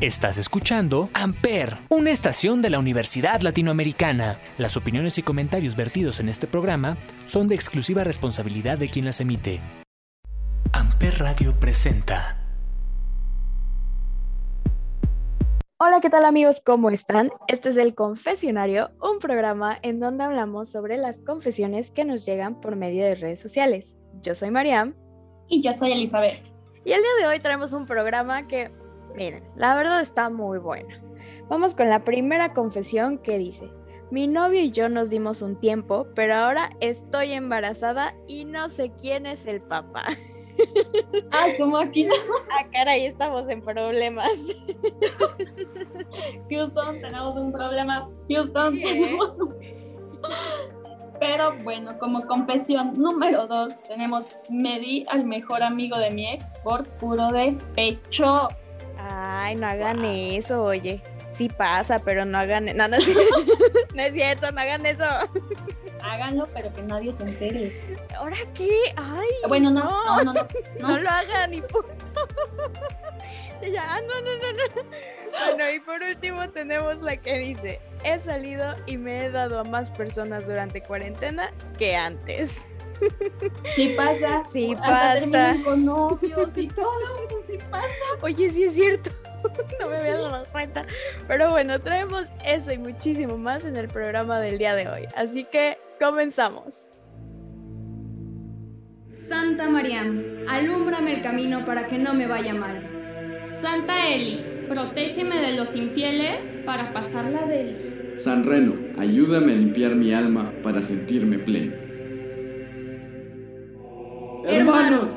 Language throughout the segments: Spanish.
Estás escuchando Amper, una estación de la Universidad Latinoamericana. Las opiniones y comentarios vertidos en este programa son de exclusiva responsabilidad de quien las emite. Amper Radio presenta. Hola, ¿qué tal amigos? ¿Cómo están? Este es El Confesionario, un programa en donde hablamos sobre las confesiones que nos llegan por medio de redes sociales. Yo soy Mariam. Y yo soy Elizabeth. Y el día de hoy traemos un programa que Miren, la verdad está muy buena. Vamos con la primera confesión que dice, mi novio y yo nos dimos un tiempo, pero ahora estoy embarazada y no sé quién es el papá. Ah, su máquina. Ah, caray, estamos en problemas. Houston, tenemos un problema. Houston, tenemos Pero bueno, como confesión número dos, tenemos me di al mejor amigo de mi ex por puro despecho. Ay, no hagan eso, oye. Sí pasa, pero no hagan... No, no, es no es cierto, no hagan eso. Háganlo, pero que nadie se entere. ¿Ahora qué? Ay. Bueno, no, no, no, no. No, no lo hagan, y punto. ya, no, no, no, no. Bueno, y por último tenemos la que dice, he salido y me he dado a más personas durante cuarentena que antes. Sí pasa. Sí Hasta pasa. con novios y todo, pues sí pasa. Oye, sí es cierto. No me había dado cuenta. Pero bueno, traemos eso y muchísimo más en el programa del día de hoy. Así que comenzamos. Santa María, alúmbrame el camino para que no me vaya mal. Santa Eli, protégeme de los infieles para pasarla de él. San Reno, ayúdame a limpiar mi alma para sentirme pleno. Hermanos,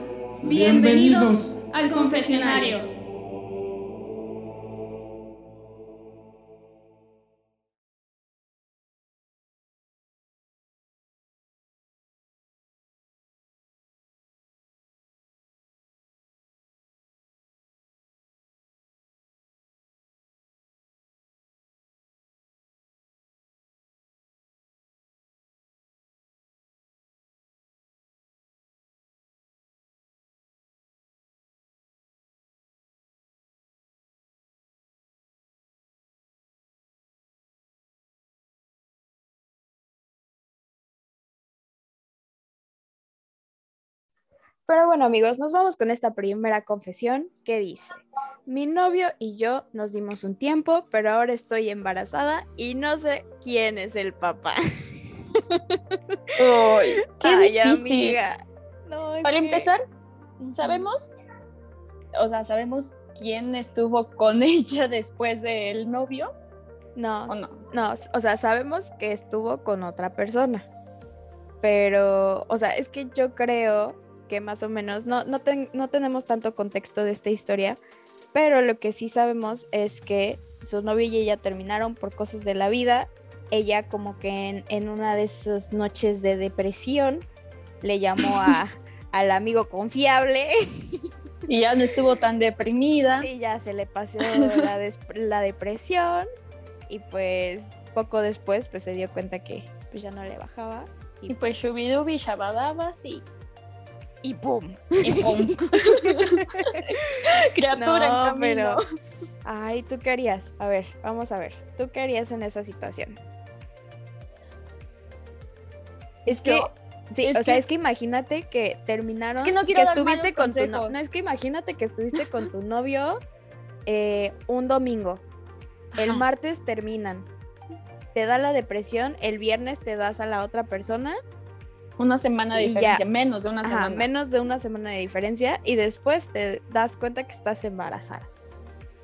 bienvenidos Al confesionario. Pero bueno amigos, nos vamos con esta primera confesión que dice, mi novio y yo nos dimos un tiempo, pero ahora estoy embarazada y no sé quién es el papá. Uy, qué Ay, difícil. amiga. No, Para empezar, sabemos, o sea, sabemos quién estuvo con ella después del novio No, o no. no, o sea, sabemos que estuvo con otra persona. Pero, o sea, es que yo creo que más o menos, no, no, ten- no tenemos tanto contexto de esta historia, pero lo que sí sabemos es que su novio y ella terminaron por cosas de la vida. Ella como que en, en una de esas noches de depresión le llamó a, al amigo confiable Y ya no estuvo tan deprimida. y ya se le pasó la, la depresión y pues poco después pues se dio cuenta que pues ya no le bajaba Y pues shubidubi, shabadabas y, y ¡pum! y pum. Criatura en No, camino. pero... Ay, ¿tú qué harías? A ver, vamos a ver. ¿Tú qué harías en esa situación? Es que... Yo- Sí, es o sea, que- es que imagínate que terminaron. Es que no quiero dar estuviste con tu no, es que imagínate que estuviste con tu novio eh, un domingo. El martes terminan. Te da la depresión, el viernes te das a la otra persona, Una semana de ya. diferencia, menos de una ajá, semana. menos de una semana de diferencia, y después te das cuenta que estás embarazada.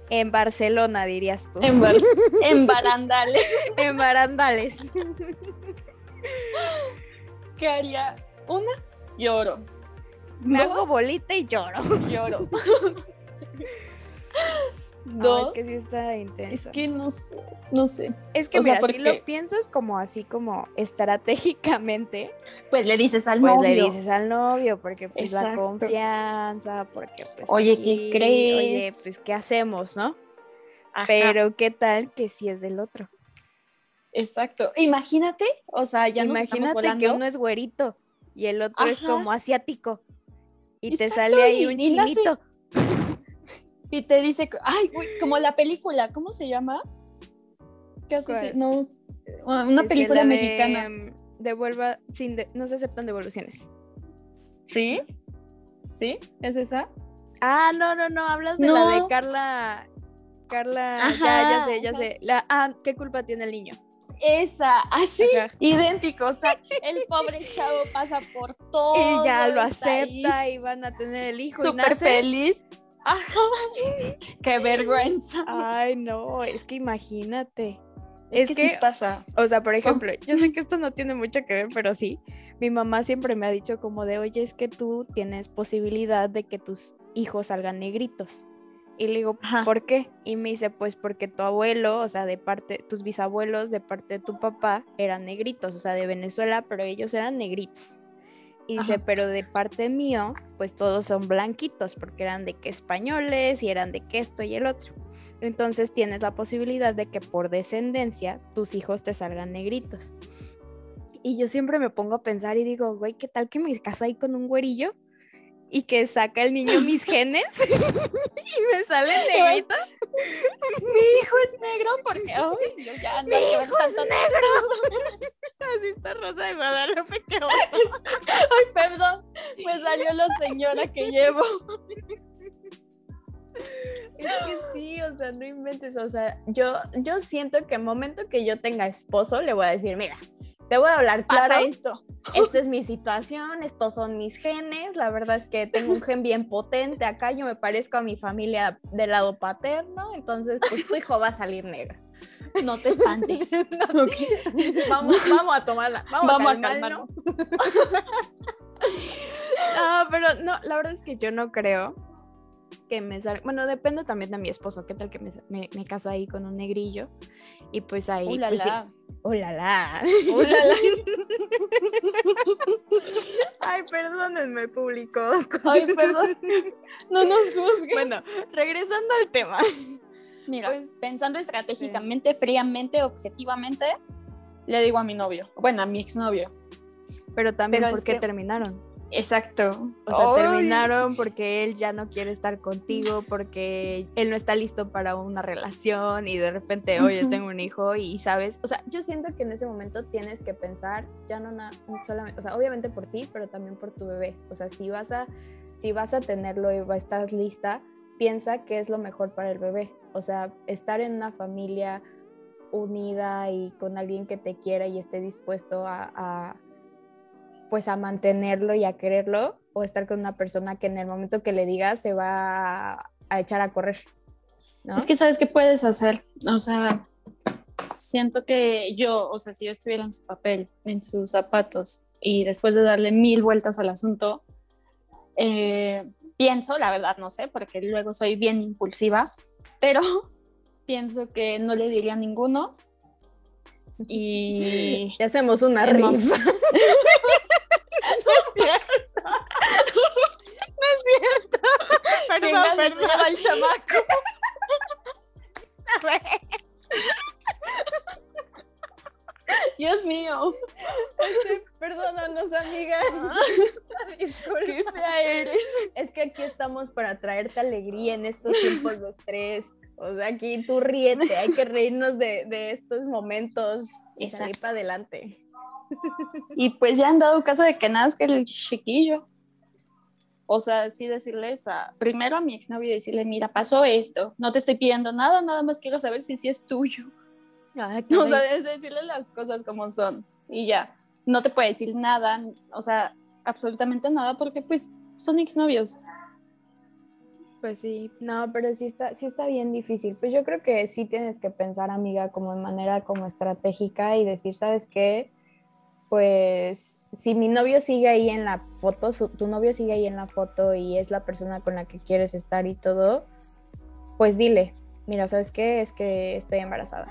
En Barcelona, dirías tú. En, bar- en barandales. en barandales. ¿Qué haría? Una, lloro. Me hago Dos, bolita y lloro. lloro. No, Dos, es que sí está intenso. es que no sé, no sé. Es que O sea, si lo piensas como así como estratégicamente, Pues le dices al pues novio. le dices al novio, porque pues la confianza, porque pues Oye, ¿qué crees? Oye, pues ¿qué hacemos, no? Ajá, Pero ¿qué tal que si es del otro? Exacto. Imagínate, o sea, ya nos estamos Imagínate volando. que uno es güerito y el otro es como asiático y te sale ahí y- un y nace- chinito. Y te dice, ay, güey, como la película, ¿cómo se llama? ¿Qué hace? ¿Cuál? No, una Este, película de, mexicana. devuelva, sin de- no se aceptan devoluciones. ¿Sí? ¿Sí? ¿Es esa? Ah, no, no, no, hablas de la de. Carla. Carla, ya, Ajá, ya sé, ya ajá. sé. La, ah, ¿qué culpa tiene el niño? Esa, así, Ajá. idéntico. O sea, el pobre chavo pasa por todo. y ya lo ahí acepta y van a tener el hijo. y Súper nace. feliz. Qué vergüenza. Ay, no, es que imagínate. es, es que, sí pasa. O sea, por ejemplo, yo sé que esto no tiene mucho que ver, pero sí, mi mamá siempre me ha dicho como de, oye, es que tú tienes posibilidad de que tus hijos salgan negritos. Y le digo, Ajá. ¿por qué? Y me dice, pues porque tu abuelo, o sea, de parte, tus bisabuelos de parte de tu papá eran negritos, o sea, de Venezuela, pero ellos eran negritos. Y dice, pero de parte mío, pues todos son blanquitos, porque eran de que españoles y eran de que esto y el otro. Entonces tienes la posibilidad de que por descendencia tus hijos te salgan negritos. Y yo siempre me pongo a pensar y digo, güey, ¿qué tal que me caso ahí con un güerillo? Y que saca el niño mis genes y me sale negrito. Mi hijo es negro porque, ay, yo ya no que ver tanto negro. Así está Rosa de Guadalupe, oso. Ay, perdón, me salió la señora que llevo. Es que sí, o sea, no inventes. O sea, yo, yo siento que el momento que yo tenga esposo, le voy a decir, mira, te voy a hablar Pasa claro. esto. Esta es mi situación, estos son mis genes, la verdad es que tengo un gen bien potente acá, yo me parezco a mi familia del lado paterno, entonces pues tu hijo va a salir negro. No te espantes. Vamos, vamos a tomarla, vamos, Vamos a a calmarnos. No, pero no, la verdad es que yo no creo que me salga, bueno, depende también de mi esposo, qué tal que me, me, me caso ahí con un negrillo y pues ahí, Uh, la, pues, la. Oh, la, la. Uh, la, la. Ay, perdónenme, público. Ay, perdón. No nos juzgues. Bueno, regresando al tema. Mira, pues, pensando estratégicamente, fríamente, objetivamente, le digo a mi novio, bueno, a mi exnovio. Pero también Pero porque que- terminaron. Exacto. O sea, Ay. terminaron porque él ya no quiere estar contigo, porque él no está listo para una relación y de repente, oye, tengo un hijo y sabes, o sea, yo siento que en ese momento tienes que pensar ya no na- solamente, o sea, obviamente por ti, pero también por tu bebé. O sea, si vas a, si vas a tenerlo y estar lista, piensa qué es lo mejor para el bebé. O sea, estar en una familia unida y con alguien que te quiera y esté dispuesto a, a, pues a mantenerlo y a quererlo o estar con una persona que en el momento que le digas se va a, echar a correr. ¿no? Es que sabes qué puedes hacer. O sea, siento que yo, o sea, si yo estuviera en su papel, en sus zapatos, y después de darle mil vueltas al asunto, eh, pienso, la verdad no sé, porque luego soy bien impulsiva, pero pienso que no le diría a ninguno. Y Y hacemos una rifa. lleva al chamaco. A ver. Dios mío, Perdónanos, amiga. Disculpa. qué fea eres. Es que aquí estamos para traerte alegría en estos tiempos de estrés. O sea, aquí tú ríete, hay que reírnos de, de estos momentos y salir para adelante. Y pues ya han dado caso de que nazca el chiquillo. O sea, sí decirles a, primero a mi exnovio decirle, mira, pasó esto, no te estoy pidiendo nada, nada más quiero saber si sí es tuyo. O sea, es decirle las cosas como son. Y ya, no te puede decir nada, o sea, absolutamente nada, porque pues son exnovios. Pues sí, no, pero sí está, sí está bien difícil. Pues yo creo que sí tienes que pensar, amiga, como de manera como estratégica y decir, ¿sabes qué? Pues si mi novio sigue ahí en la foto, su- tu novio sigue ahí en la foto y es la persona con la que quieres estar y todo, pues dile, mira, ¿sabes qué? Es que estoy embarazada.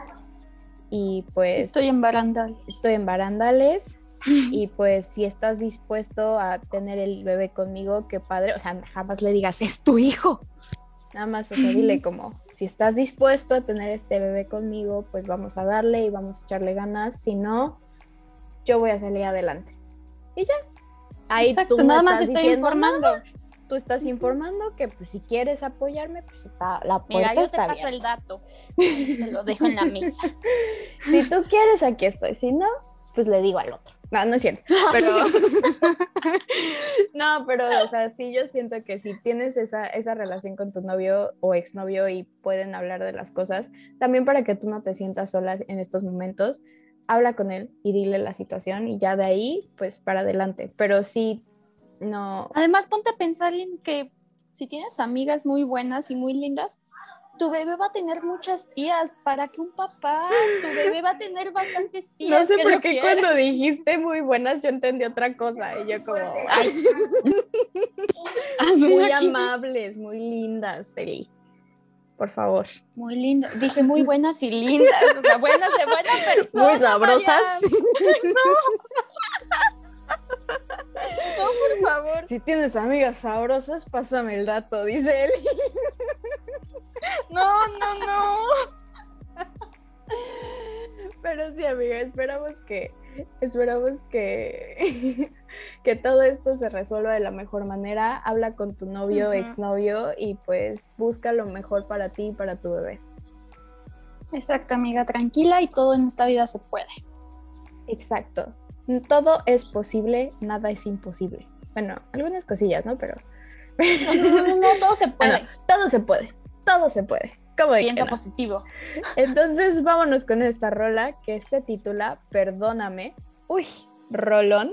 Y pues Estoy en barandal. estoy en barandales y pues si estás dispuesto a tener el bebé conmigo, qué padre, o sea, jamás le digas, es tu hijo. Nada más, o sea, dile como, si estás dispuesto a tener este bebé conmigo, pues vamos a darle y vamos a echarle ganas, si no, yo voy a salir adelante. Y ya. Ahí Exacto, tú nada más estás estoy diciendo, informando. tú estás informando que pues si quieres apoyarme, pues está la puerta Mira, yo te está paso el dato. Te lo dejo en la mesa. Si tú quieres, aquí estoy. Si no, pues le digo al otro. No, no es cierto. Pero. no, pero, o sea, sí, yo siento que si tienes esa, esa relación con tu novio o exnovio y pueden hablar de las cosas, también para que tú no te sientas sola en estos momentos, habla con él y dile la situación y ya de ahí, pues para adelante. Pero sí, no. Además, ponte a pensar en que si tienes amigas muy buenas y muy lindas, tu bebé va a tener muchas tías. ¿Para que un papá? Tu bebé va a tener bastantes tías. No sé por qué cuando dijiste muy buenas yo entendí otra cosa y yo como, ay, muy amables, muy lindas, Eli. Por favor. Muy linda. Dije muy buenas y lindas. O sea, buenas de buena persona. Muy sabrosas. Mariam. No, por favor. Si tienes amigas sabrosas, pásame el dato, dice él. No, no, no. Pero sí, amiga, esperamos que, esperamos que, que todo esto se resuelva de la mejor manera. Habla con tu novio, Ujú. exnovio y pues busca lo mejor para ti y para tu bebé. Exacto, amiga, tranquila y todo en esta vida se puede. Exacto. Todo es posible, nada es imposible. Bueno, algunas cosillas, ¿no? Pero No, no, no, todo se puede. todo se puede, todo se puede. ¿Cómo de que Piensa no? positivo. Entonces vámonos con esta rola que se titula Perdóname. Uy, rolón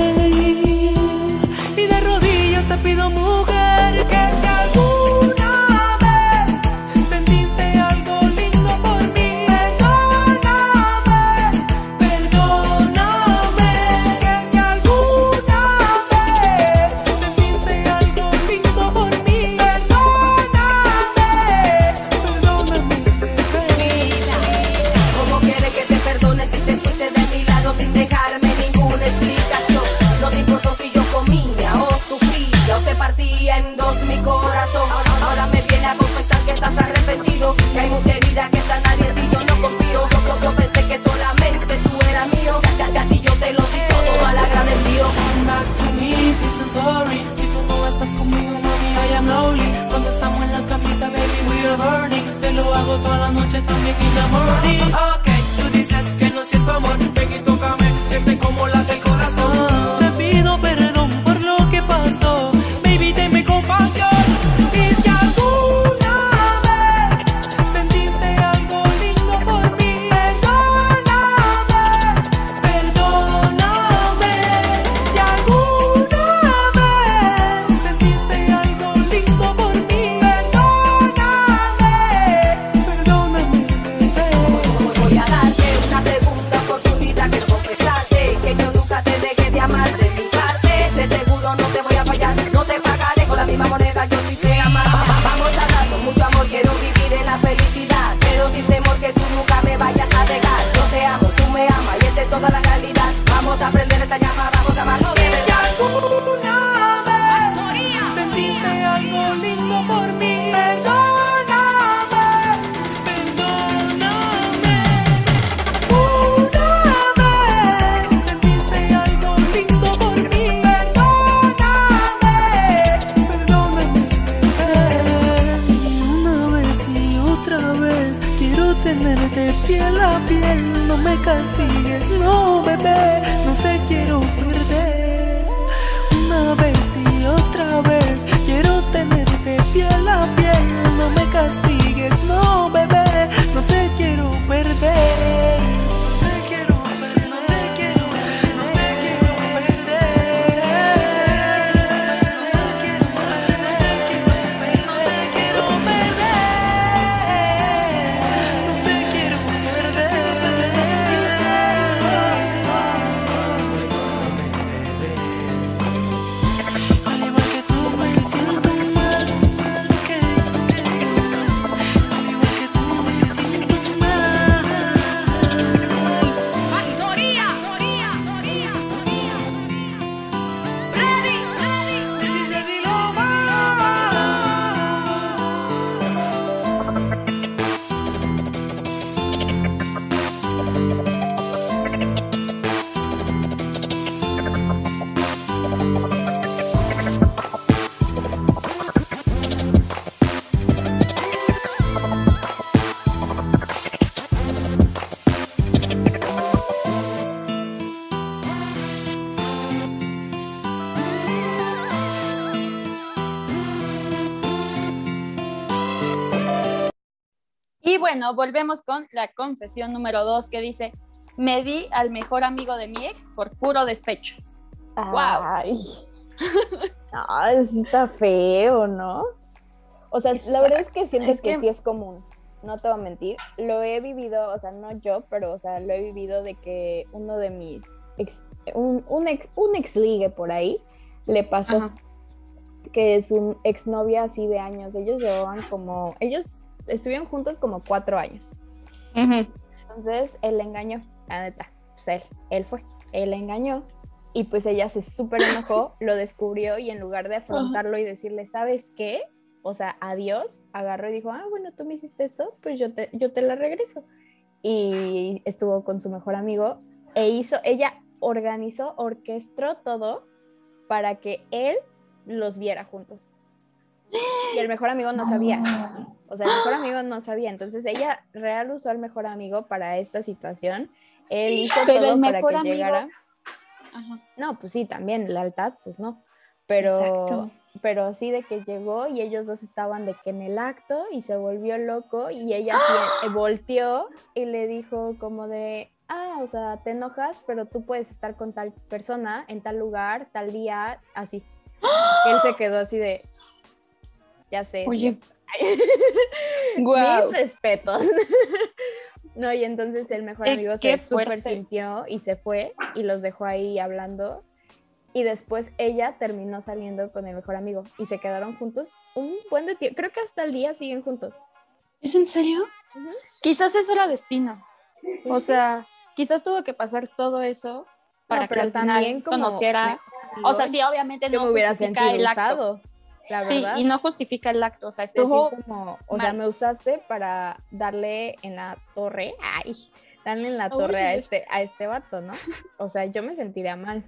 Bueno, volvemos con la confesión número dos que dice, me di al mejor amigo de mi ex por puro despecho. Ay. Ay, está feo, ¿no? O sea, la verdad es que siento es que, que- sí es común. No te voy a mentir. Lo he vivido, o sea, no yo, pero, o sea, lo he vivido de que uno de mis ex, un, un ex, un ex ligue por ahí le pasó Ajá. que su exnovia así de años. Ellos llevaban como, ellos estuvieron juntos como cuatro años. Entonces él le engañó, la neta. Pues él, él fue. Él le engañó y pues ella se súper enojó, lo descubrió y en lugar de afrontarlo y decirle, ¿sabes qué? O sea, adiós, agarró y dijo, ah, bueno, tú me hiciste esto, pues yo te, yo te la regreso. Y estuvo con su mejor amigo e hizo, ella organizó, orquestó todo para que él los viera juntos. Y el mejor amigo no sabía. O sea, el mejor amigo no sabía. Entonces ella real usó al mejor amigo para esta situación. Él hizo Pero todo para que amigo- llegara. Ajá. No, pues sí, también, lealtad, pues no. Pero, Exacto. pero sí de que llegó y ellos dos estaban de que en el acto y se volvió loco y ella sí, eh, volteó y le dijo como de, ah, o sea, te enojas, pero tú puedes estar con tal persona en tal lugar, tal día, así. Y él se quedó así de, ya sé. Oye, Dios". Guau. Mis respetos. No, y entonces el mejor amigo se súper sintió y se fue y los dejó ahí hablando. Y después ella terminó saliendo con el mejor amigo y se quedaron juntos un buen de tiempo. Creo que hasta el día siguen juntos. ¿Es en serio? Ujú. Quizás eso era destino. O sea, quizás tuvo que pasar todo eso para No, que pero al final también como conociera. mejor O sea, sí, obviamente no me hubiera sentido el acto. usado. La Sí, y no justifica el acto. O sea, Decir estuvo. como, o sea, me usaste para darle en la torre, ay, darle en la torre a este, a este vato, ¿no? O sea, yo me sentiría mal.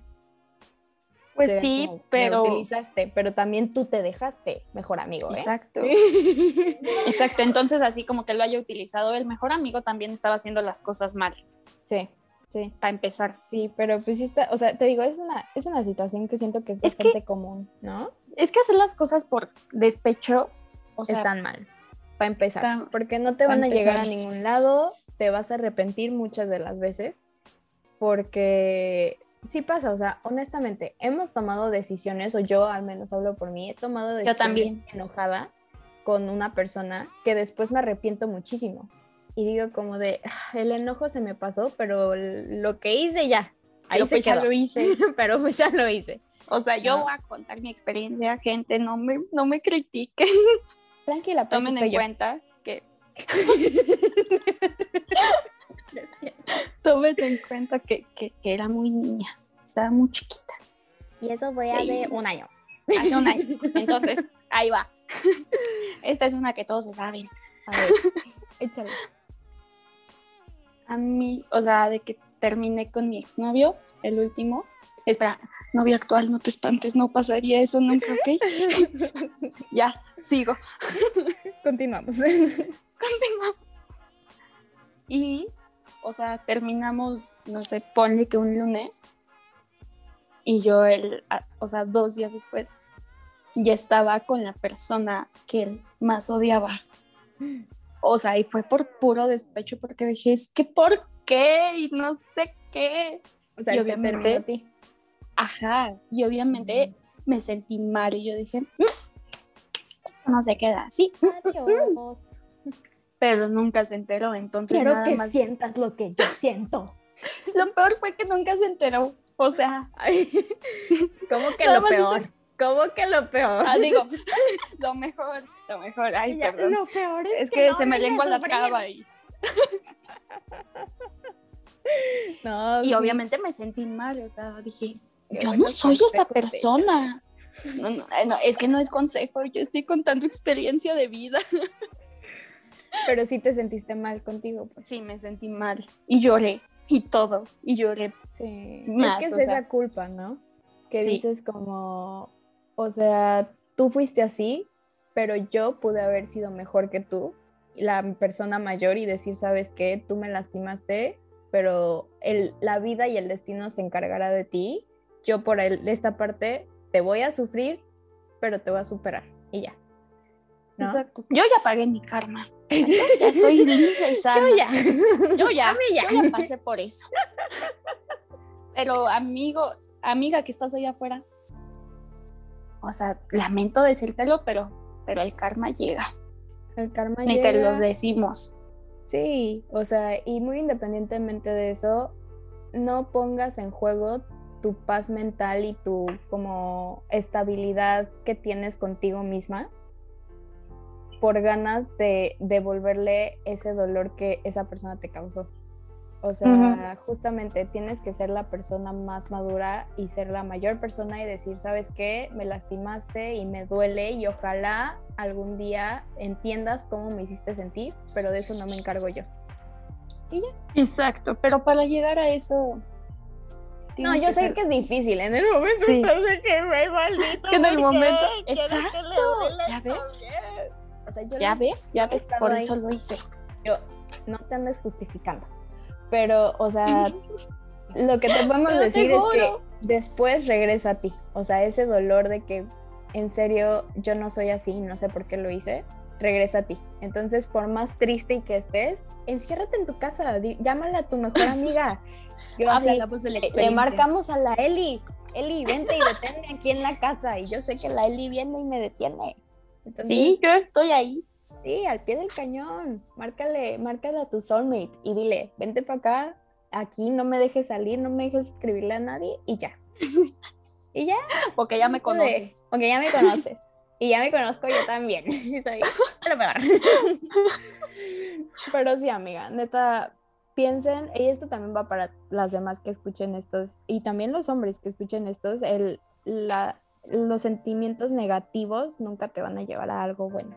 Pues sí, como, me pero. utilizaste, pero también tú te dejaste, mejor amigo, ¿eh? Exacto. Exacto. Entonces, así como que lo haya utilizado, el mejor amigo también estaba haciendo las cosas mal, Sí, sí, para empezar. sí, pero pues sí está, o sea, te digo, es una, es una situación que siento que es Es que- bastante común, ¿no? Es que hacer las cosas por despecho, o sea, Están mal, para empezar, está- porque no te van a llegar a ningún lado, te vas a arrepentir muchas de las veces, porque sí pasa, o sea, honestamente, hemos tomado decisiones, o yo al menos hablo por mí, he tomado decisiones también. enojada con una persona que después me arrepiento muchísimo. Y digo como de, "Ah, el enojo se me pasó, pero lo que hice ya, ahí pero se pues ya lo hice. pero pues ya lo hice. O sea, yo ¿No? voy a contar mi experiencia, gente, no me, no me critiquen, Tranquila, pues tomen en yo. cuenta que tomen en cuenta que, que- que era muy niña, estaba muy chiquita, Y eso fue Sí. hace un año. hace un año. Entonces, ahí va. Esta es una que todos se saben. A ver, échale. A mí, o sea, de que terminé con mi exnovio, el último. Espera, novio actual, no te espantes, no pasaría eso nunca, ¿ok? ya, sigo. Continuamos. Continuamos. Y, o sea, terminamos, no sé, ponle que un lunes. Y yo, el, o sea, dos días después, ya estaba con la persona que él más odiaba. O sea, y fue por puro despecho, porque dije, es que ¿por qué? Y no sé qué. O sea, Y obviamente- terminó a ti. Ajá, y obviamente me sentí mal y yo dije, "Mm, no se queda así, Adiós. pero nunca se enteró, entonces Quiero nada que más. sientas lo que yo siento. Lo peor fue que nunca se enteró, o sea, Ay, ¿Cómo que lo peor? ¿Cómo que lo peor? ah, digo, lo mejor, lo mejor, ay, Ella, perdón. Lo peor es, Es que no se me lengua la traba y, No, y sí. obviamente me sentí mal, o sea, dije, Qué yo no soy esta persona. No, no, eh, no, es que no es consejo, yo estoy contando experiencia de vida. Pero sí te sentiste mal contigo. Pues. Sí, me sentí mal y lloré y todo, y lloré. Sí. Más, es que o es sea. esa culpa, ¿no? Que Sí. dices como, o sea, tú fuiste así, pero yo pude haber sido mejor que tú, la persona mayor, y decir, ¿sabes qué? Tú me lastimaste, pero el, la vida y el destino se encargará de ti. Yo por el- esta parte te voy a sufrir, pero te voy a superar. Y ya. ¿no? Exacto. Yo ya pagué mi karma. Ya estoy limpia y sana. Yo ya. Yo ya, A mí ya. yo ya pasé por eso. Pero amigo, amiga que estás allá afuera, o sea, lamento decírtelo, pero, pero el karma llega. El karma Ni te lo llega. decimos. Sí, o sea, y muy independientemente de eso, no pongas en juego tu paz mental y tu como estabilidad que tienes contigo misma por ganas de devolverle ese dolor que esa persona te causó. O sea, justamente tienes que ser la persona más madura y ser la mayor persona y decir, ¿sabes qué? Me lastimaste y me duele y ojalá algún día entiendas cómo me hiciste sentir, pero de eso no me encargo yo. Exacto, pero para llegar a eso. No, yo sé ser- que es difícil, en el momento Sí. estás de que me maldito. Que en el momento- ¿Quieres que le Exacto? ¿ya ¿Por ves? O sea, yo Ya ves, ya por ahí. eso lo hice. yo no te andes justificando. Pero, o sea, lo que te podemos decir es que después regresa a ti. O sea, ese dolor de que en serio yo no soy así, no sé por qué lo hice, regresa a ti. Entonces, por más triste y que estés, enciérrate en tu casa, llámale a tu mejor amiga. Yo así, de la le- marcamos a la Eli. Eli, vente y deténme aquí en la casa. Y yo sé que la Eli viene y me detiene. Entonces, Sí, yo estoy ahí. Sí, al pie del cañón. Márcale, márcale a tu soulmate y dile, vente para acá, aquí no me dejes salir, no me dejes escribirle a nadie y ya. y ya. Porque ya me conoces. Porque ya me conoces. y ya me conozco yo también. Y soy lo peor. Pero sí, amiga, neta, piensen, y esto también va para las demás que escuchen estos, y también los hombres que escuchen estos, el, la, los sentimientos negativos nunca te van a llevar a algo bueno.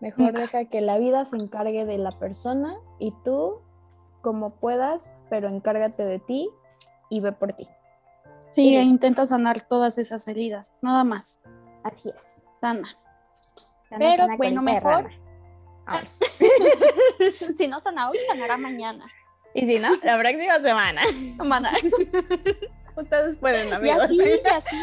Mejor Nunca. deja que la vida se encargue de la persona y tú, como puedas, pero encárgate de ti y ve por ti. Sí, e intenta sanar todas esas heridas, nada más. Así es. Sana. Pero bueno, mejor-. Vámonos. Si no sana hoy, sanará mañana. Y si no, la próxima semana. Mana. Ustedes pueden, Y amigos. así, y así.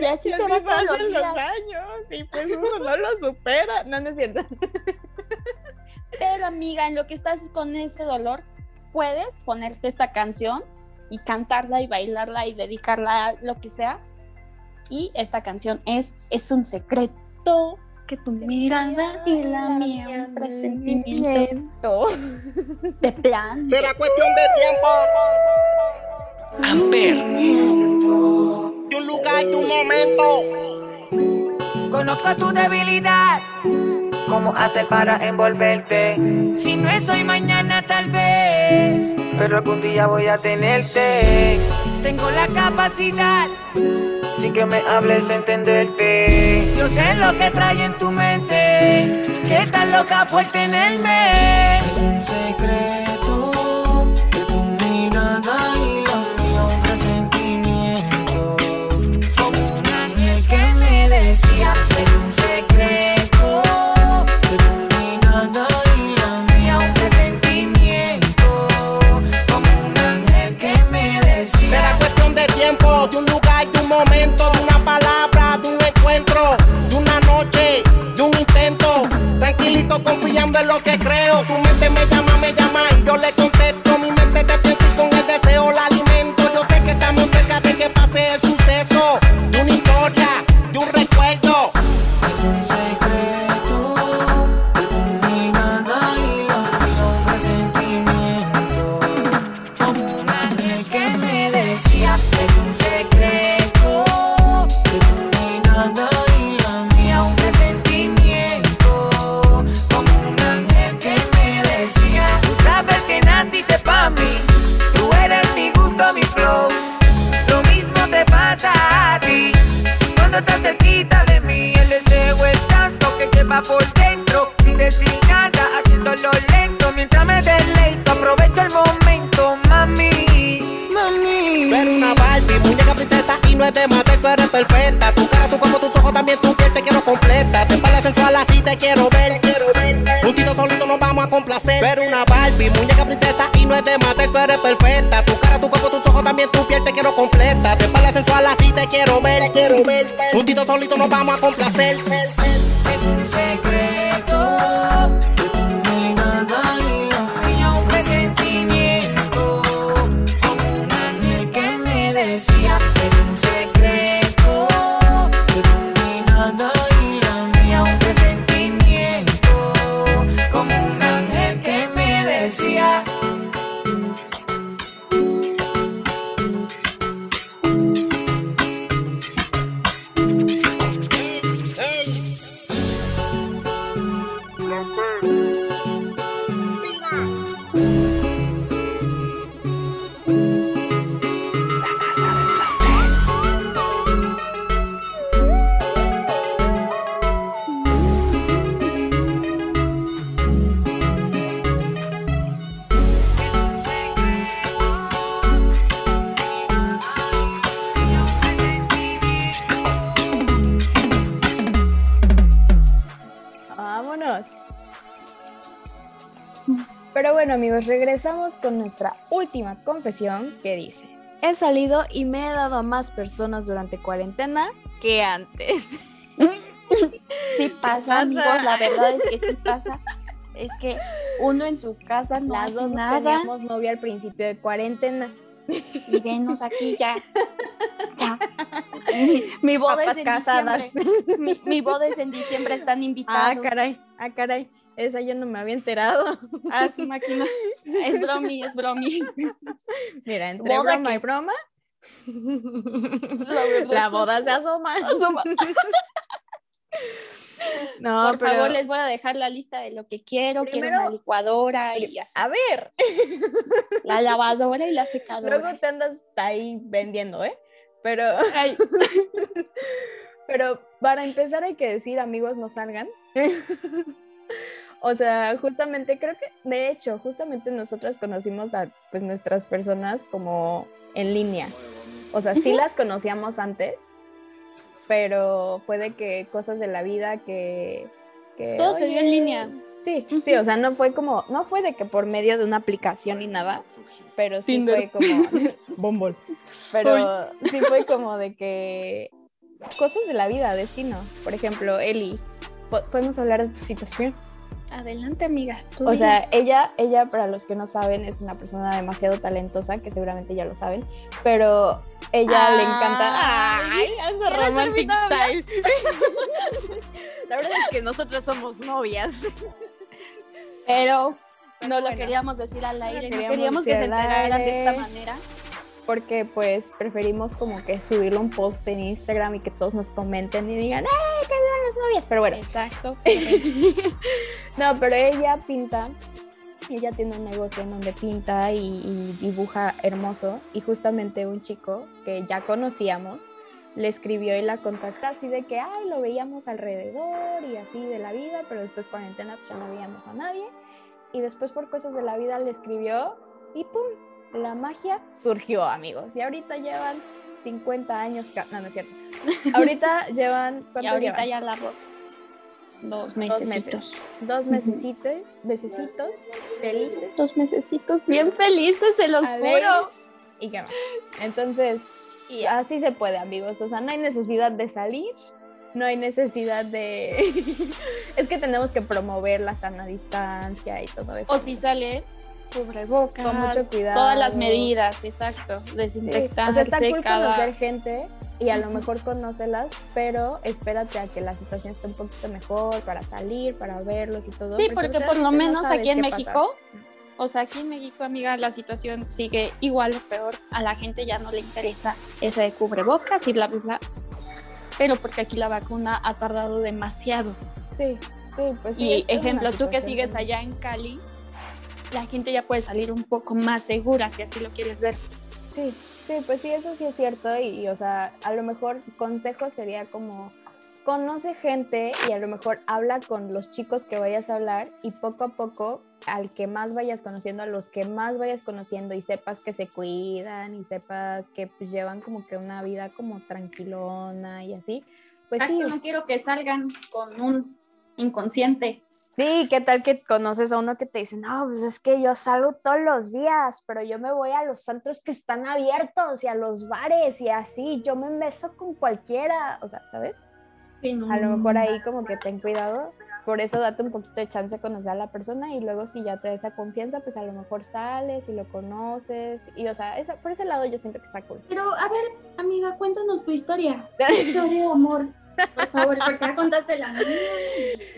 Y así Y te así vas todos los días. años y pues uno no lo supera. No, no es cierto. Pero amiga, en lo que estás con ese dolor, puedes ponerte esta canción y cantarla y bailarla y dedicarla a lo que sea. Y esta canción es Es un secreto que tu mirada y la mía un presentimiento de plan. Será cuestión de tiempo. Amper. De un lugar, de un momento. Conozco tu debilidad. ¿Cómo hacer para envolverte? Si no es hoy, mañana tal vez. Pero algún día voy a tenerte. Tengo la capacidad. Sin que me hables, entenderte. Yo sé lo que trae en tu mente. Que estás loca por tenerme. Es un secreto Confiando en lo que creo. Tu mente me llama, me llama y yo le contesto. Te quiero ver, ver. Juntito solito nos vamos a complacer. Pero una Barbie, muñeca princesa y no es de matar, tú eres perfecta. Tu cara, tu cuerpo, tus ojos, también tu piel te quiero completa. Te parece sensual así te quiero ver, quiero ver. Juntito solito nos vamos a complacer. Con nuestra última confesión que dice, he salido y me he dado a más personas durante cuarentena que antes. Sí pasa, amigos, la verdad es que sí pasa. Es que uno en su casa no Las hace dos nada teníamos novia al principio de cuarentena. y venos aquí ya. Ya. Mi, boda Papas es en casadas. diciembre. Mi, mi boda es en diciembre, están Ah, invitados. caray, ah, caray. Esa yo no me había enterado. Ah, su máquina. Es bromi, es bromi. Mira, entre Boda broma que- y broma, La, boda se asoma. Asoma. No, Por pero- favor, les voy a dejar la lista de lo que quiero. quiero Primero- una licuadora y así. A ver, La lavadora y la secadora. luego te andas ahí vendiendo, ¿eh? Pero, Ay, pero para empezar hay que decir, amigos, no salgan. O sea, justamente creo que, de hecho, justamente nosotras conocimos a pues, nuestras personas como en línea. O sea, sí las conocíamos antes, pero fue de que cosas de la vida que... que, Todo se dio en línea. Sí, sí, o sea, no fue como, no fue de que por medio de una aplicación ni nada, pero sí Tinder. fue como, Bumble, pero sí fue como de que cosas de la vida, destino. Por ejemplo, Eli, po- podemos hablar de tu situación. Adelante, amiga. tú O sea, ella, ella, para los que no saben, es una persona demasiado talentosa, que seguramente ya lo saben, pero ella le encanta. Ay, anda ¿quieres ser mi romantic style. La verdad es que nosotros somos novias. pero no lo bueno. queríamos decir al aire, no queríamos queríamos que se enteraran de esta manera. porque pues preferimos como que subirlo un post en Instagram y que todos nos comenten y digan, ¡ay, que vivan las novias! Pero bueno, Exacto. no, pero ella pinta, ella tiene un negocio en donde pinta y, y dibuja hermoso y justamente un chico que ya conocíamos le escribió y la contactó así de que, ay, lo veíamos alrededor y así de la vida, pero después cuarentena pues ya no veíamos a nadie y después por cosas de la vida le escribió y ¡pum! La magia surgió, amigos. Y ahorita llevan 50 años. No, no es cierto. Ahorita llevan. y ¿Cuánto ahorita llevan? ya la Dos mesecitos. meses. Dos mesecitos, mesecitos felices. Dos mesecitos bien felices, se los juro. Y qué más. Entonces, y así se puede, amigos. O sea, no hay necesidad de salir. No hay necesidad de. es que tenemos que promover la sana distancia y todo eso. O si sale, cubrebocas. Con mucho cuidado. Todas las medidas, exacto. Sí, Desinfectarse O sea, está cool cada... conocer gente y a lo mejor conócelas, pero espérate a que la situación esté un poquito mejor para salir, para verlos y todo. Sí, porque por realmente lo no menos sabes aquí en pasa. México, o sea, aquí en México, amiga, la situación sigue igual o peor. A la gente ya no le interesa eso de cubrebocas y bla, bla, bla. Pero porque aquí la vacuna ha tardado demasiado. Sí, sí, pues sí. y ejemplo, tú que sigues allá en Cali, la gente ya puede salir un poco más segura si así lo quieres ver. Sí, sí, pues sí, eso sí es cierto. Y, y, o sea, a lo mejor consejo sería como conoce gente y a lo mejor habla con los chicos que vayas a hablar y poco a poco al que más vayas conociendo, a los que más vayas conociendo y sepas que se cuidan y sepas que pues, llevan como que una vida como tranquilona y así, pues sí, Exacto, no quiero que salgan con un inconsciente. Sí, ¿qué tal que conoces a uno que te dice, no, pues es que yo salgo todos los días, pero yo me voy a los centros que están abiertos y a los bares y así, yo me beso con cualquiera, o sea, ¿sabes? A lo mejor ahí como que ten cuidado, por eso date un poquito de chance de conocer a la persona y luego si ya te da esa confianza, pues a lo mejor sales y lo conoces y, o sea, esa- por ese lado yo siento que está cool. Pero, a ver, amiga, cuéntanos tu historia. Tu historia de amor. Por favor, porque ya contaste la mía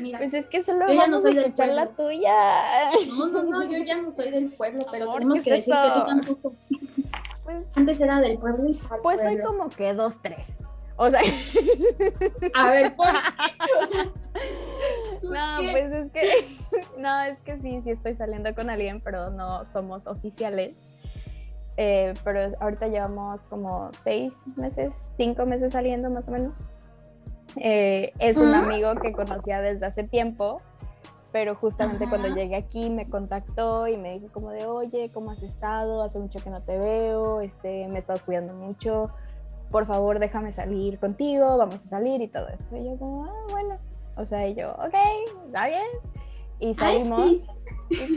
mira. Pues es que solo Yo ya no soy a del escuchar la pueblo. tuya. No, no, no, yo ya no soy del pueblo, pero Amor, tenemos ¿qué que es decir que tú tampoco. Pues, Antes era del pueblo y pues soy pueblo. como que dos, tres. O sea, A ver, ¿por qué? O sea, ¿tú No, qué? pues es que, no, es que sí, sí estoy saliendo con alguien, pero no somos oficiales. Eh, pero ahorita llevamos como seis meses, cinco meses saliendo más o menos. Eh, es un amigo que conocía desde hace tiempo, pero justamente cuando llegué aquí me contactó y me dijo como de, oye, ¿cómo has estado? Hace mucho que no te veo, este, me he estado cuidando mucho, por favor déjame salir contigo, vamos a salir y todo esto. Y yo como, ah, bueno, o sea, y yo, ok, está bien. Y Ay, salimos. sí.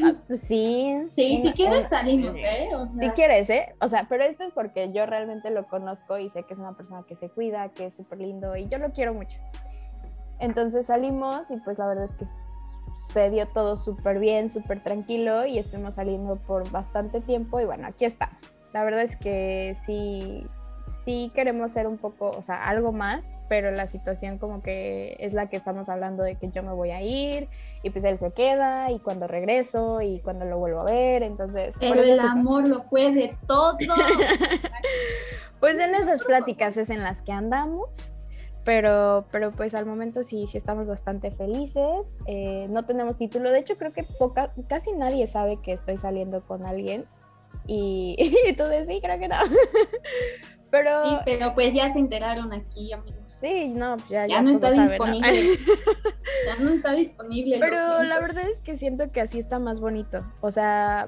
Ah, pues sí. Sí, si una- quieres una- salimos, ¿eh? O Si sea, quieres, ¿eh? O sea, pero esto es porque yo realmente lo conozco y sé que es una persona que se cuida, que es súper lindo y yo lo quiero mucho. Entonces salimos y pues la verdad es que se dio todo súper bien, súper tranquilo y estuvimos saliendo por bastante tiempo y bueno, aquí estamos. La verdad es que sí, sí queremos ser un poco, o sea, algo más, pero la situación como que es la que estamos hablando de que yo me voy a ir y pues él se queda y cuando regreso y cuando lo vuelvo a ver, entonces... pero el amor lo puede todo. Pues en esas pláticas es en las que andamos, pero, pero pues al momento sí, sí estamos bastante felices. eh, no tenemos título, de hecho creo que poca, casi nadie sabe que estoy saliendo con alguien y, y tú decís, sí, creo que no. Pero Sí, pero pues ya se enteraron aquí, amigos. sí, no, pues ya, Ya ya no está disponible. Ya no está disponible. Pero la verdad es que siento que así está más bonito. O sea,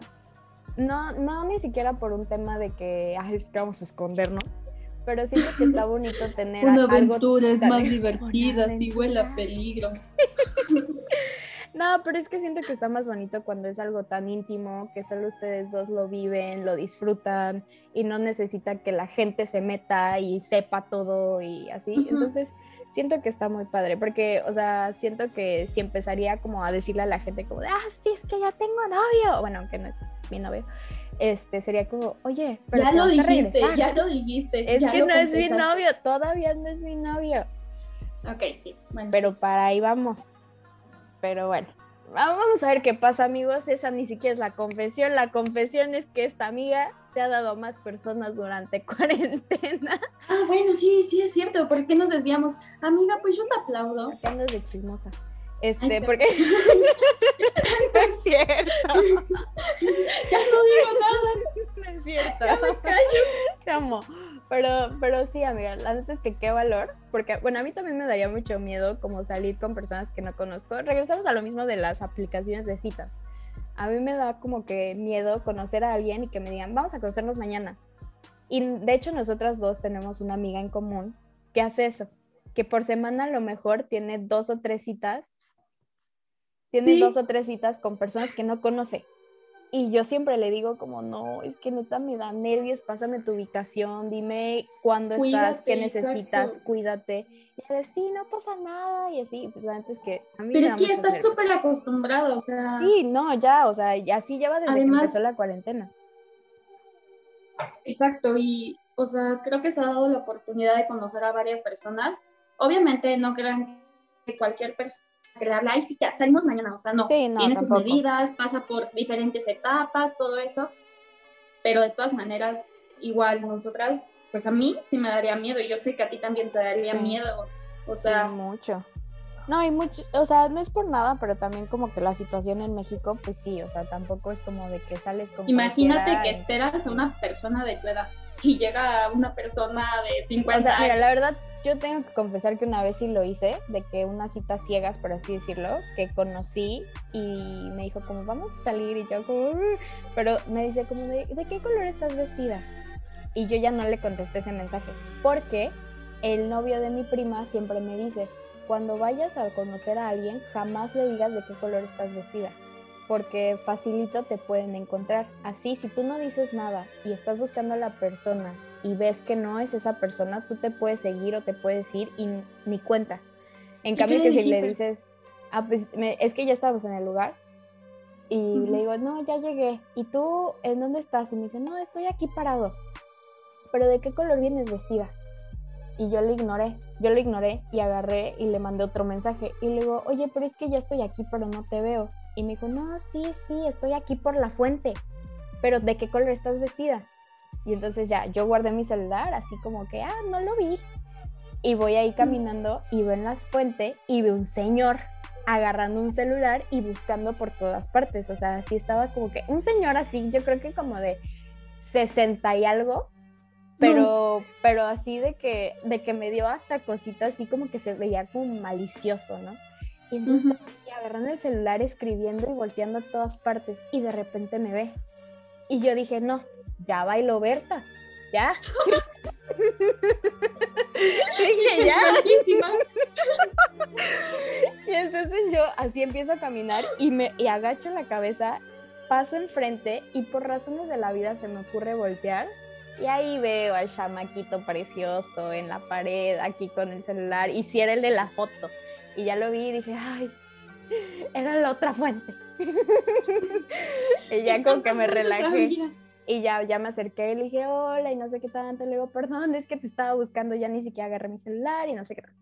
no, no ni siquiera por un tema de que, ay, es que vamos a escondernos. Pero siento que está bonito tener Una algo aventura es más divertida si huele a peligro. No, pero es que siento que está más bonito cuando es algo tan íntimo, que solo ustedes dos lo viven, lo disfrutan y no necesitan que la gente se meta y sepa todo y así. Entonces, siento que está muy padre, porque, o sea, siento que si empezaría como a decirle a la gente como de, ah, sí, es que ya tengo novio, bueno, aunque no es mi novio, este, sería como, oye, pero Ya lo dijiste, regresar". ya lo dijiste. Es ya que no es mi novio, todavía no es mi novio. Ok, sí. Bueno, pero para ahí vamos. Pero bueno, va- vamos a ver qué pasa, amigos. Esa ni siquiera es la confesión. La confesión es que esta amiga se ha dado a más personas durante cuarentena. Ah, bueno, sí, sí es cierto. ¿Por qué nos desviamos? Amiga, pues yo te aplaudo. ¿Por qué andas de chismosa? Este, Ay, porque. no es cierto. Ya no digo nada. No es cierto. Ya me callo. Te amo. Pero, pero sí, amiga, la neta es que qué valor, porque, bueno, a mí también me daría mucho miedo como salir con personas que no conozco. Regresamos a lo mismo de las aplicaciones de citas. A mí me da como que miedo conocer a alguien y que me digan, vamos a conocernos mañana. Y de hecho nosotras dos tenemos una amiga en común que hace eso, que por semana a lo mejor tiene dos o tres citas, tiene Sí. dos o tres citas con personas que no conoce. Y yo siempre le digo como, no, es que neta me da nervios, pásame tu ubicación, dime cuándo estás, qué necesitas, exacto. cuídate. Y de, sí, no pasa nada, y así, pues antes que a mí Pero es que ya estás súper acostumbrado, o sea. Sí, no, ya, o sea, ya sí lleva desde Además- que empezó la cuarentena. Exacto, y o sea, creo que se ha dado la oportunidad de conocer a varias personas. Obviamente no crean que cualquier persona que le habla, ay, sí, ya salimos mañana, o sea, no. Sí, no, Tiene sus medidas, pasa por diferentes etapas, todo eso. Pero de todas maneras, igual nosotras, pues a mí sí me daría miedo, y yo sé que a ti también te daría Sí. miedo. O Sí, sea, mucho. No, y mucho, o sea, no es por nada, pero también como que la situación en México, pues sí, o sea, tampoco es como de que sales con imagínate que y- esperas a una persona de tu edad y llega una persona de 50 O sea, mira, años. la verdad, yo tengo que confesar que una vez sí lo hice, de que unas citas ciegas, por así decirlo, que conocí y me dijo como, vamos a salir y yo como, pero me dice como, de, ¿de qué color estás vestida? Y yo ya no le contesté ese mensaje, porque el novio de mi prima siempre me dice, cuando vayas a conocer a alguien, jamás le digas de qué color estás vestida, porque facilito te pueden encontrar. Así, si tú no dices nada y estás buscando a la persona y ves que no es esa persona, tú te puedes seguir o te puedes ir y ni cuenta. En ¿Y cambio que si le dices, ah, pues me- es que ya estábamos en el lugar y Ujú. le digo, no, ya llegué. ¿Y tú en dónde estás? Y me dice, no, estoy aquí parado. ¿Pero de qué color vienes vestida? Y yo le ignoré, yo le ignoré y agarré y le mandé otro mensaje. Y le digo, oye, pero es que ya estoy aquí, pero no te veo. Y me dijo, no, sí, sí, estoy aquí por la fuente. Pero ¿de qué color estás vestida? Y entonces ya, yo guardé mi celular, así como que, ah, no lo vi. Y voy ahí caminando y veo en la fuente y veo un señor agarrando un celular y buscando por todas partes. O sea, sí estaba como que un señor así, yo creo que como de 60 y algo, pero, pero así de que, de que me dio hasta cositas así como que se veía como malicioso, ¿no? Y entonces Ujú. estaba aquí agarrando el celular, escribiendo y volteando a todas partes y de repente me ve. Y yo dije, no, ya bailó Berta, ya. dije, ya. Y entonces yo así empiezo a caminar y me y agacho la cabeza, paso enfrente y por razones de la vida se me ocurre voltear y ahí veo al chamaquito precioso en la pared aquí con el celular y si era el de la foto y ya lo vi y dije, ay, era la otra fuente. y ya como que me relajé. Y ya, ya me acerqué y le dije, hola, y no sé qué tanto. Le digo, perdón, es que te estaba buscando, ya ni siquiera agarré mi celular y no sé qué. tanto".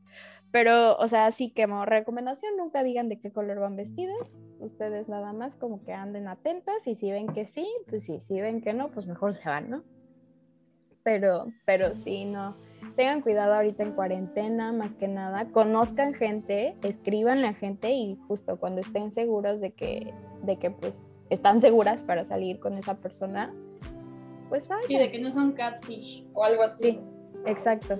Pero, o sea, sí que como recomendación, nunca digan de qué color van vestidos. Ustedes nada más como que anden atentas y si ven que sí, pues sí, si ven que no, pues mejor se van, ¿no? Pero, pero sí, no. Tengan cuidado ahorita en cuarentena, más que nada. Conozcan gente, escríbanle a gente y justo cuando estén seguros de que, de que pues están seguras para salir con esa persona, pues vayan. Sí, de que no son catfish o algo así. Sí, exacto.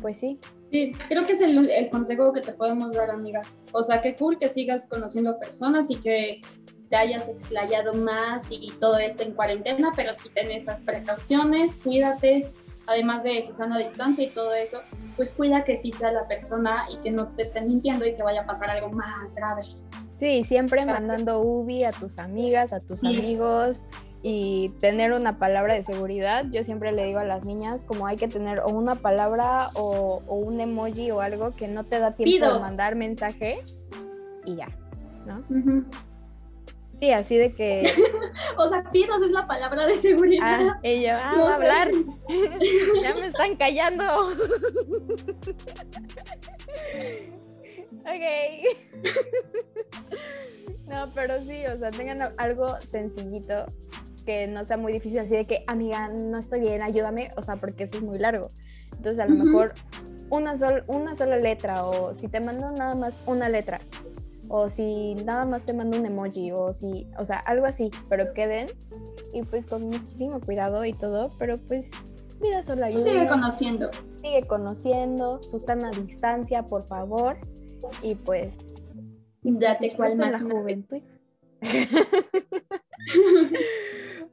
Pues sí. Sí, creo que es el, el consejo que te podemos dar, amiga. O sea, qué cool que sigas conociendo personas y que te hayas explayado más y, todo esto en cuarentena, pero sí ten esas precauciones, cuídate, además de Susana distancia y todo eso, pues cuida que sí sea la persona y que no te estén mintiendo y que vaya a pasar algo más grave. Sí, siempre mandando UBI a tus amigas, a tus Sí. amigos y tener una palabra de seguridad. Yo siempre le digo a las niñas como hay que tener o una palabra o, o un emoji o algo que no te da tiempo de mandar mensaje y ya, ¿no? Sí, así de que, O sea, pidos es la palabra de seguridad. ah, y yo, ah, No va a hablar, ya me están callando. ok. no, pero sí, o sea, tengan algo sencillito que no sea muy difícil, así de que, amiga, no estoy bien, ayúdame, o sea, porque eso es muy largo. Entonces, a lo mejor una, sol- una sola letra, o si te mando nada más una letra, o si nada más te mando un emoji, o si, o sea, algo así, pero queden, y pues con muchísimo cuidado y todo, pero pues vida solo Tú ayuda. sigue conociendo. sigue conociendo, Susana a distancia, por favor, y pues Date cual la juventud.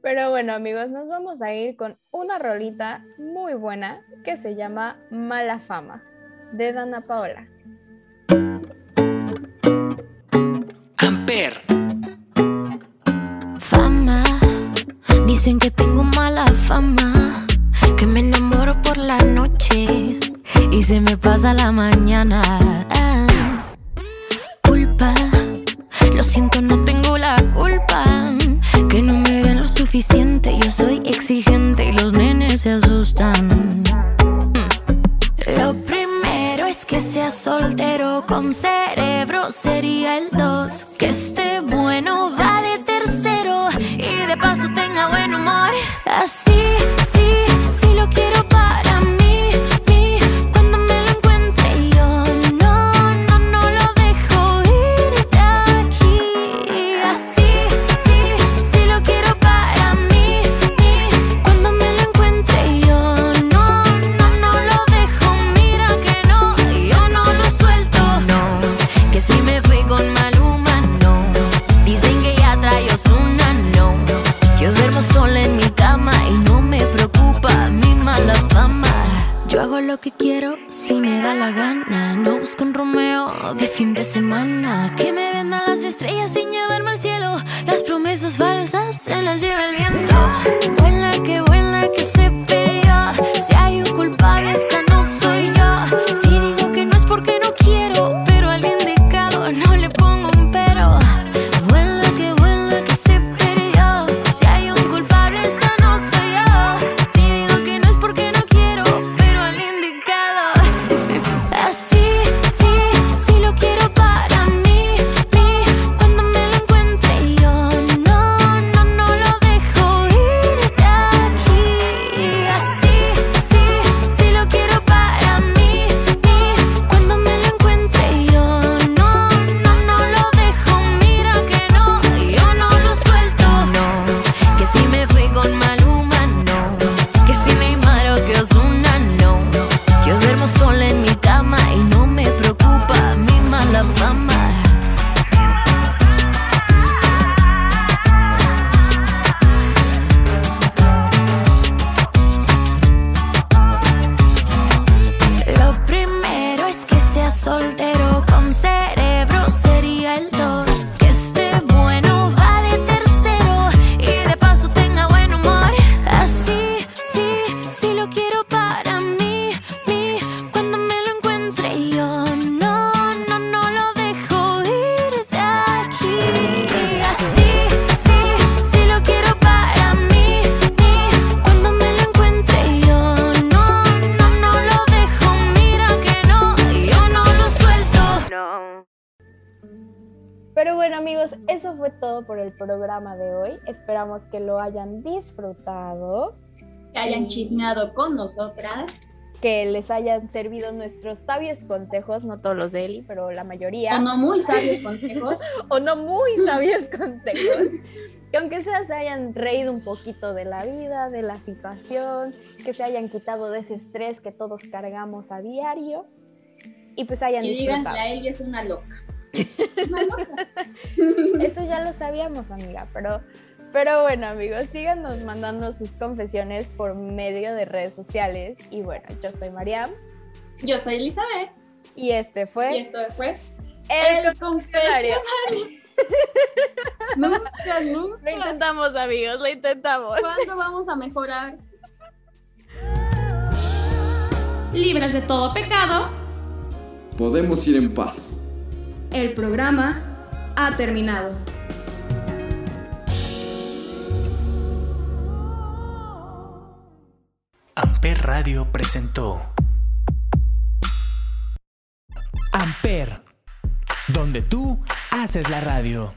Pero bueno, amigos, nos vamos a ir con una rolita muy buena que se llama Mala Fama, de Dana Paola. Fama, dicen que tengo mala fama, que me enamoro por la noche y se me pasa la mañana. Ah, bueno amigos, eso fue todo por el programa de hoy. Esperamos que lo hayan disfrutado. Que hayan chismeado con nosotras. Que les hayan servido nuestros sabios consejos, no todos los de Eli, pero la mayoría. O no muy sabios consejos. o no muy sabios consejos. Que aunque sea se hayan reído un poquito de la vida, de la situación, que se hayan quitado de ese estrés que todos cargamos a diario. Y pues hayan y digan disfrutado. que a ella es una loca. Eso ya lo sabíamos, amiga, pero, pero bueno, amigos, síganos mandando sus confesiones por medio de redes sociales. Y bueno, yo soy Mariam. Yo soy Elizabeth. Y este fue. Y esto fue. El, El confesionario. nunca, nunca. Lo intentamos, amigos, lo intentamos. ¿Cuándo vamos a mejorar? Libres de todo pecado. Podemos ir en paz. El programa ha terminado. Amper Radio presentó Amper, donde tú haces la radio.